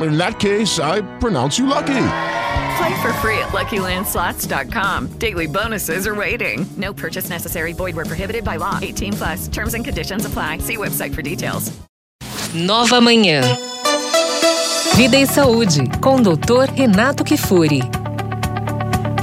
In that case, I pronounce you lucky. Play for free at LuckyLandSlots.com. Daily bonuses are waiting. No purchase necessary. Void where prohibited by law. 18 plus. Terms and conditions apply. See website for details. Nova Manhã. Vida e Saúde, com o Dr. Renato Kifuri.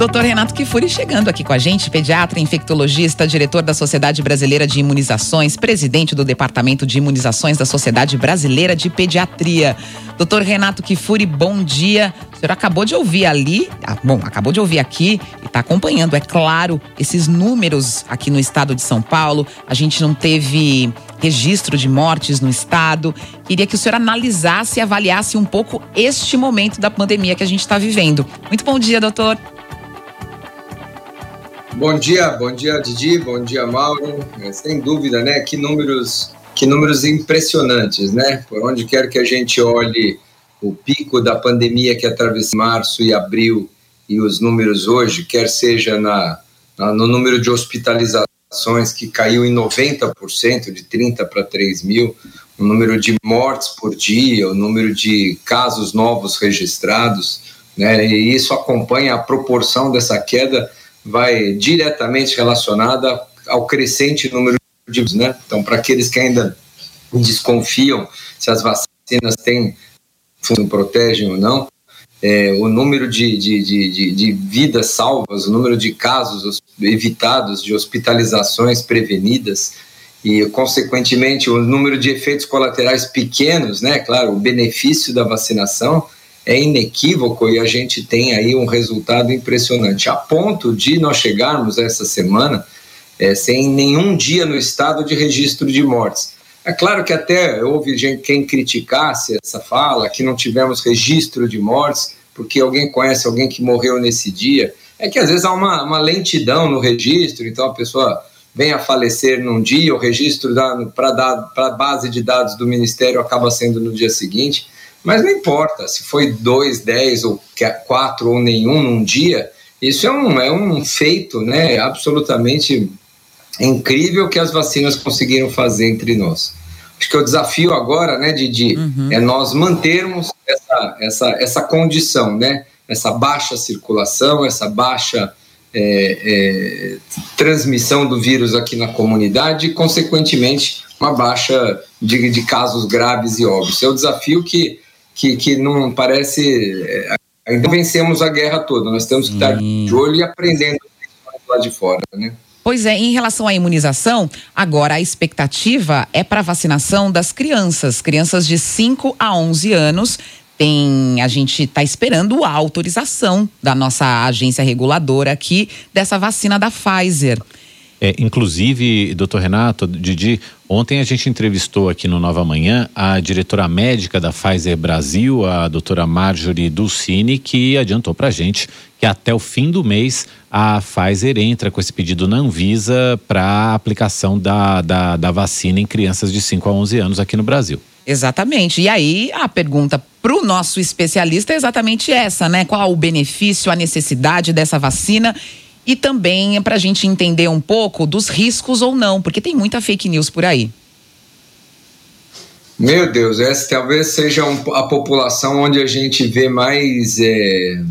Doutor Renato Kifuri chegando aqui com a gente, pediatra, infectologista, diretor da Sociedade Brasileira de Imunizações, presidente do Departamento de Imunizações da Sociedade Brasileira de Pediatria. Doutor Renato Kifuri, bom dia. O senhor acabou de ouvir ali, ah, bom, acabou de ouvir aqui e está acompanhando, é claro, esses números aqui no estado de São Paulo. A gente não teve registro de mortes no estado. Queria que o senhor analisasse e avaliasse um pouco este momento da pandemia que a gente está vivendo. Muito bom dia, doutor. Bom dia, bom dia Didi, bom dia Mauro. É, sem dúvida, né? Que números, que números impressionantes, né? Por onde quer que a gente olhe o pico da pandemia que atravessou março e abril e os números hoje, quer seja na, na no número de hospitalizações que caiu em 90%, de 30 para 3 mil, o número de mortes por dia, o número de casos novos registrados, né? E isso acompanha a proporção dessa queda vai diretamente relacionada ao crescente número de né? Então, para aqueles que ainda desconfiam se as vacinas têm protegem ou não, é, o número de, de, de, de, vidas salvas, o número de casos evitados, de hospitalizações prevenidas e, consequentemente, o número de efeitos colaterais pequenos, né? Claro, o benefício da vacinação é inequívoco e a gente tem aí um resultado impressionante, a ponto de nós chegarmos essa semana é, sem nenhum dia no estado de registro de mortes. É claro que até houve gente quem criticasse essa fala, que não tivemos registro de mortes, porque alguém conhece alguém que morreu nesse dia. É que às vezes há uma, uma lentidão no registro, então a pessoa vem a falecer num dia, o registro para a base de dados do Ministério acaba sendo no dia seguinte. Mas não importa se foi dois, dez ou quatro ou nenhum num dia, isso é um, é um feito né, absolutamente incrível que as vacinas conseguiram fazer entre nós. Acho que o desafio agora, né, Didi, uhum. é nós mantermos essa, essa, essa condição, né, essa baixa circulação, essa baixa é, é, transmissão do vírus aqui na comunidade e, consequentemente, uma baixa de, de casos graves e óbvios. É o desafio que que, que não parece. É, ainda vencemos a guerra toda, nós temos que estar de olho e aprendendo lá de fora, né? Pois é, em relação à imunização, agora a expectativa é para a vacinação das crianças, crianças de 5 a 11 anos. Tem, a gente está esperando a autorização da nossa agência reguladora aqui dessa vacina da Pfizer. É, inclusive, doutor Renato, Didi, ontem a gente entrevistou aqui no Nova Manhã a diretora médica da Pfizer Brasil, a doutora Marjorie Dulcini, que adiantou para a gente que até o fim do mês a Pfizer entra com esse pedido na Anvisa para a aplicação da, da, da vacina em crianças de 5 a 11 anos aqui no Brasil. Exatamente. E aí a pergunta para o nosso especialista é exatamente essa, né? Qual o benefício, a necessidade dessa vacina e também é para a gente entender um pouco dos riscos ou não, porque tem muita fake news por aí. Meu Deus, essa talvez seja a população onde a gente vê mais é,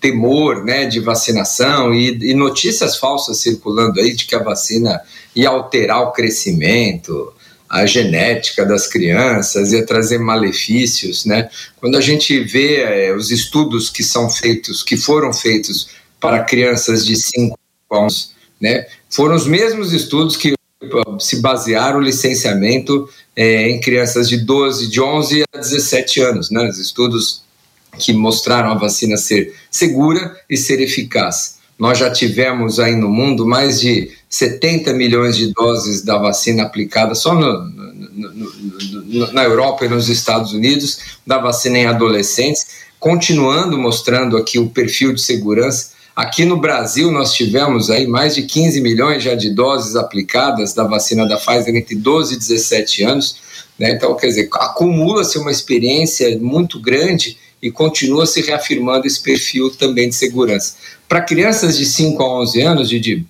temor né, de vacinação e, e, notícias falsas circulando aí de que a vacina ia alterar o crescimento, a genética das crianças, ia trazer malefícios. Né? Quando a gente vê é, os estudos que são feitos, que foram feitos para crianças de 5 anos, né? Foram os mesmos estudos que se basear o licenciamento é, em crianças de 12, de 11 a 17 anos, né? Os estudos que mostraram a vacina ser segura e ser eficaz. Nós já tivemos aí no mundo mais de 70 milhões de doses da vacina aplicada só no, no, no, na Europa e nos Estados Unidos, da vacina em adolescentes, continuando mostrando aqui o perfil de segurança. Aqui no Brasil, nós tivemos aí mais de 15 milhões já de doses aplicadas da vacina da Pfizer entre 12 e 17 anos. Né? Então, quer dizer, acumula-se uma experiência muito grande e continua se reafirmando esse perfil também de segurança. Para crianças de 5 a 11 anos, Didi,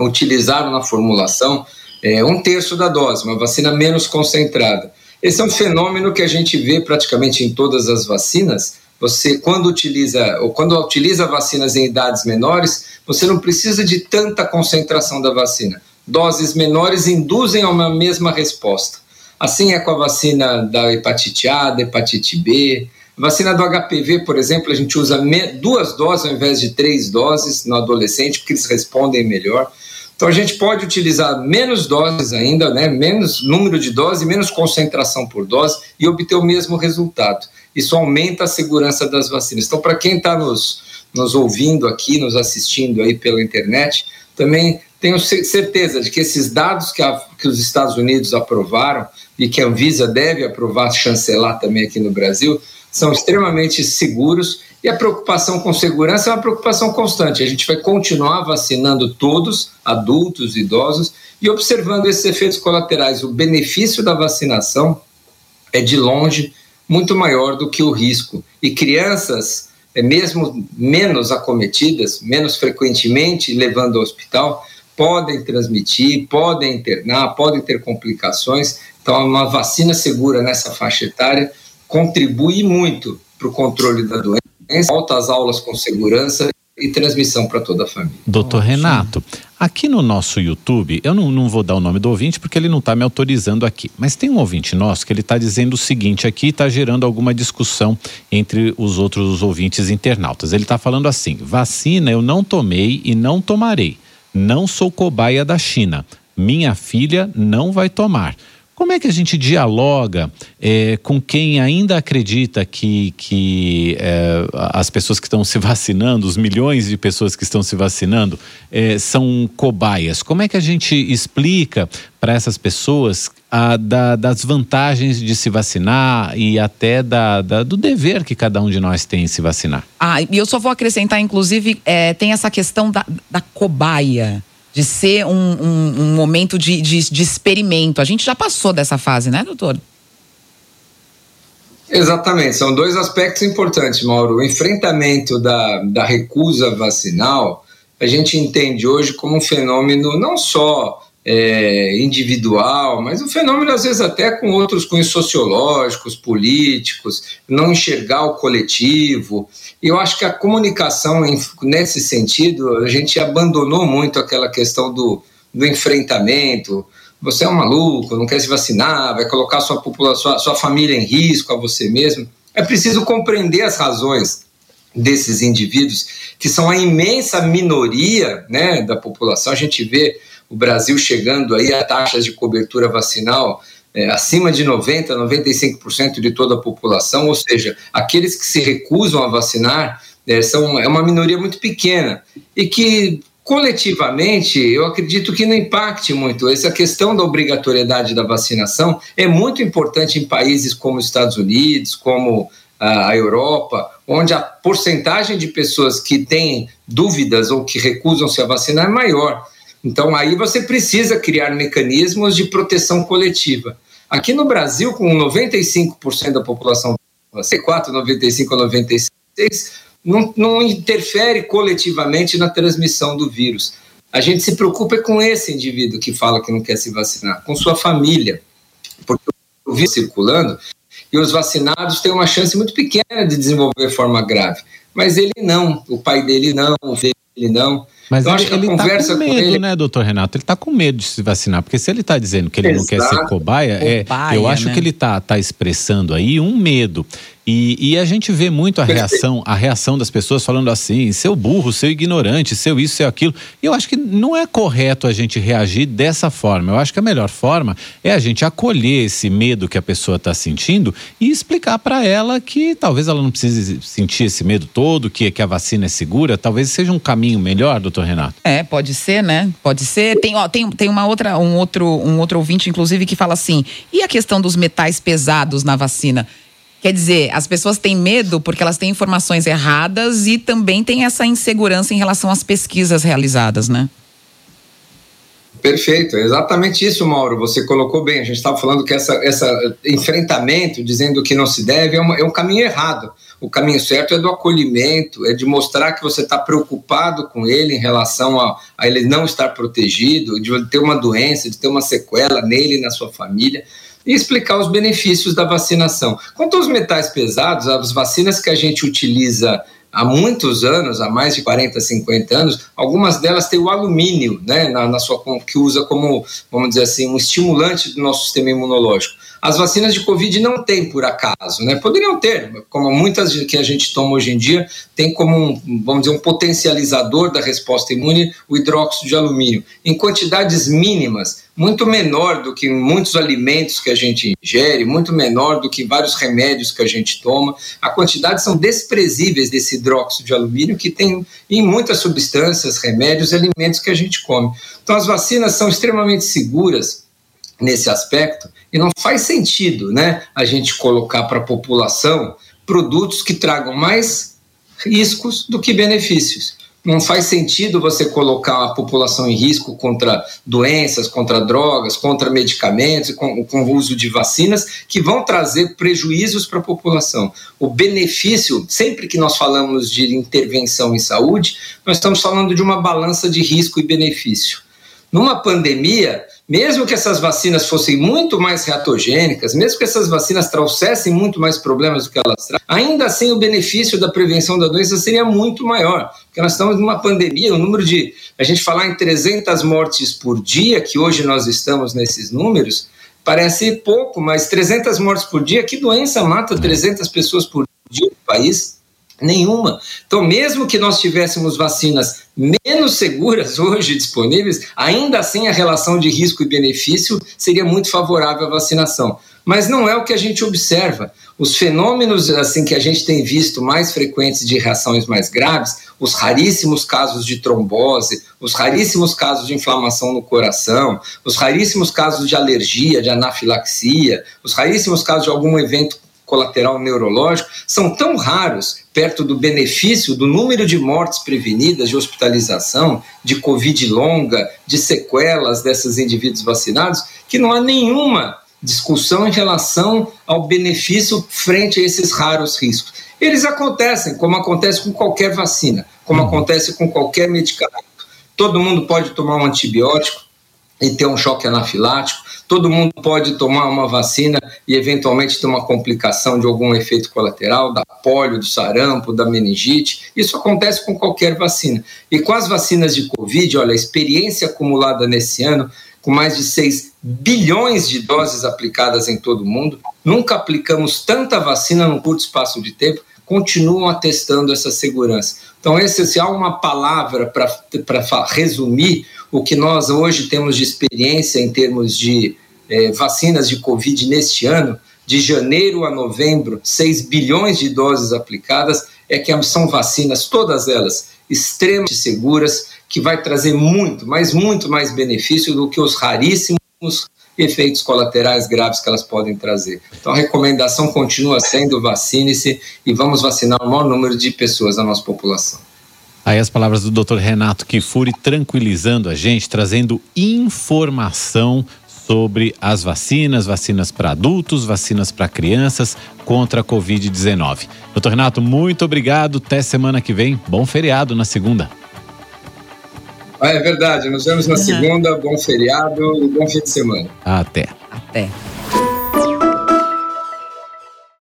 utilizaram na formulação é, um terço da dose, uma vacina menos concentrada. Esse é um fenômeno que a gente vê praticamente em todas as vacinas. Você, quando utiliza ou quando utiliza vacinas em idades menores, você não precisa de tanta concentração da vacina. Doses menores induzem a uma mesma resposta. Assim é com a vacina da hepatite A, da hepatite B, Vacina do HPV, por exemplo, a gente usa duas doses ao invés de três doses no adolescente, porque eles respondem melhor. Então a gente pode utilizar menos doses ainda, né, menos número de doses, menos concentração por dose e obter o mesmo resultado. Isso aumenta a segurança das vacinas. Então, para quem está nos, nos ouvindo aqui, nos assistindo aí pela internet, também tenho certeza de que esses dados que, a, que os Estados Unidos aprovaram e que a Anvisa deve aprovar, chancelar também aqui no Brasil, são extremamente seguros e a preocupação com segurança é uma preocupação constante. A gente vai continuar vacinando todos, adultos, idosos, e observando esses efeitos colaterais. O benefício da vacinação é de longe muito maior do que o risco. E crianças, é mesmo menos acometidas, menos frequentemente levando ao hospital, podem transmitir, podem internar, podem ter complicações. Então, uma vacina segura nessa faixa etária contribui muito para o controle da doença, volta às aulas com segurança e transmissão para toda a família. Doutor Renato, aqui no nosso YouTube, eu não, não vou dar o nome do ouvinte porque ele não está me autorizando aqui, mas tem um ouvinte nosso que ele está dizendo o seguinte aqui, está gerando alguma discussão entre os outros ouvintes internautas. Ele está falando assim: vacina eu não tomei e não tomarei. Não sou cobaia da China. Minha filha não vai tomar. Como é que a gente dialoga é, com quem ainda acredita que, que é, as pessoas que estão se vacinando, os milhões de pessoas que estão se vacinando, é, são cobaias? Como é que a gente explica para essas pessoas a, da, das vantagens de se vacinar e até da, da, do dever que cada um de nós tem em se vacinar? Ah, e eu só vou acrescentar, inclusive, tem essa questão da, da cobaia de ser um, um, um momento de, de, de experimento. A gente já passou dessa fase, né, doutor? Exatamente, são dois aspectos importantes, Mauro. O enfrentamento da, da recusa vacinal, a gente entende hoje como um fenômeno não só é, individual, mas um fenômeno às vezes até com outros cunhos sociológicos, políticos, não enxergar o coletivo. Eu acho que a comunicação, nesse sentido, a gente abandonou muito aquela questão do, do enfrentamento. Você é um maluco, não quer se vacinar, vai colocar sua população, sua família em risco, a você mesmo. É preciso compreender as razões desses indivíduos, que são a imensa minoria né, da população. A gente vê o Brasil chegando aí a taxas de cobertura vacinal é, acima de 90%, 95% de toda a população, ou seja, aqueles que se recusam a vacinar é, são, é uma minoria muito pequena e que coletivamente eu acredito que não impacte muito. Essa questão da obrigatoriedade da vacinação é muito importante em países como os Estados Unidos, como a Europa, onde a porcentagem de pessoas que têm dúvidas ou que recusam se a vacinar é maior. Então, aí você precisa criar mecanismos de proteção coletiva. Aqui no Brasil, com 95% da população, C4, 95, 96, não, não interfere coletivamente na transmissão do vírus. A gente se preocupa com esse indivíduo que fala que não quer se vacinar, com sua família, porque o vírus circulando e os vacinados têm uma chance muito pequena de desenvolver forma grave. Mas ele não, o pai dele não, o filho dele não. Mas eu ele, ele tá com medo, com né, doutor Renato? Ele tá com medo de se vacinar, porque se ele tá dizendo que ele Exato. não quer ser cobaia, é, eu acho né? que ele tá, tá expressando aí um medo. E, e a gente vê muito a reação, a reação das pessoas falando assim, seu burro, seu ignorante, seu isso, seu aquilo. E eu acho que não é correto a gente reagir dessa forma. Eu acho que a melhor forma é a gente acolher esse medo que a pessoa está sentindo e explicar para ela que talvez ela não precise sentir esse medo todo, que, que a vacina é segura. Talvez seja um caminho melhor, doutor Renato. É, pode ser, né? Pode ser. Tem, ó, tem, tem uma outra, um outro, um outro ouvinte, inclusive, que fala assim: e a questão dos metais pesados na vacina? Quer dizer, as pessoas têm medo porque elas têm informações erradas e também tem essa insegurança em relação às pesquisas realizadas, né? Perfeito, exatamente isso, Mauro. Você colocou bem. A gente estava falando que essa, essa enfrentamento, dizendo que não se deve, é, uma, é um caminho errado. O caminho certo é do acolhimento, é de mostrar que você está preocupado com ele em relação a, a ele não estar protegido, de ter uma doença, de ter uma sequela nele e na sua família e explicar os benefícios da vacinação. Quanto aos metais pesados, as vacinas que a gente utiliza há muitos anos, há mais de 40, 50 anos, algumas delas têm o alumínio, né, na, na sua que usa como, vamos dizer assim, um estimulante do nosso sistema imunológico. As vacinas de Covid não têm por acaso, né? Poderiam ter, como muitas que a gente toma hoje em dia, tem como um, vamos dizer, um potencializador da resposta imune o hidróxido de alumínio, em quantidades mínimas, muito menor do que muitos alimentos que a gente ingere, muito menor do que vários remédios que a gente toma. A quantidade são desprezíveis desse hidróxido de alumínio que tem em muitas substâncias, remédios e alimentos que a gente come. Então as vacinas são extremamente seguras nesse aspecto e não faz sentido, né, a gente colocar para a população produtos que tragam mais riscos do que benefícios não faz sentido você colocar a população em risco contra doenças, contra drogas, contra medicamentos, com, com o uso de vacinas, que vão trazer prejuízos para a população. O benefício, sempre que nós falamos de intervenção em saúde, nós estamos falando de uma balança de risco e benefício. Numa pandemia, mesmo que essas vacinas fossem muito mais reatogênicas, mesmo que essas vacinas trouxessem muito mais problemas do que elas trazem, ainda assim o benefício da prevenção da doença seria muito maior, porque nós estamos numa pandemia, o número de, a gente falar em 300 mortes por dia, que hoje nós estamos nesses números, parece pouco, mas 300 mortes por dia, que doença mata 300 pessoas por dia no país? Nenhuma. Então, mesmo que nós tivéssemos vacinas menos seguras hoje disponíveis, ainda assim a relação de risco e benefício seria muito favorável à vacinação. Mas não é o que a gente observa. Os fenômenos assim que a gente tem visto mais frequentes de reações mais graves, os raríssimos casos de trombose, os raríssimos casos de inflamação no coração, os raríssimos casos de alergia, de anafilaxia, os raríssimos casos de algum evento colateral neurológico são tão raros perto do benefício do número de mortes prevenidas, de hospitalização, de Covid longa, de sequelas desses indivíduos vacinados, que não há nenhuma discussão em relação ao benefício frente a esses raros riscos. Eles acontecem, como acontece com qualquer vacina, como uhum. acontece com qualquer medicamento. Todo mundo pode tomar um antibiótico e ter um choque anafilático, todo mundo pode tomar uma vacina e eventualmente ter uma complicação de algum efeito colateral, da polio, do sarampo, da meningite. Isso acontece com qualquer vacina. E com as vacinas de Covid, olha, a experiência acumulada nesse ano, com mais de 6 bilhões de doses aplicadas em todo o mundo, nunca aplicamos tanta vacina num curto espaço de tempo, continuam atestando essa segurança. Então, esse, se há uma palavra para resumir o que nós hoje temos de experiência em termos de é, vacinas de Covid neste ano, de janeiro a novembro, 6 bilhões de doses aplicadas, é que são vacinas, todas elas, extremamente seguras, que vai trazer muito, mas muito mais benefício do que os raríssimos efeitos colaterais graves que elas podem trazer. Então a recomendação continua sendo vacine-se e vamos vacinar o maior número de pessoas da nossa população. Aí as palavras do Dr. Renato Kifuri tranquilizando a gente, trazendo informação sobre as vacinas, vacinas para adultos, vacinas para crianças contra a Covid-19. Doutor Renato, muito obrigado. Até semana que vem. Bom feriado na segunda. Ah, é verdade. Nos vemos na uhum. segunda. Bom feriado e bom fim de semana. Até. Até.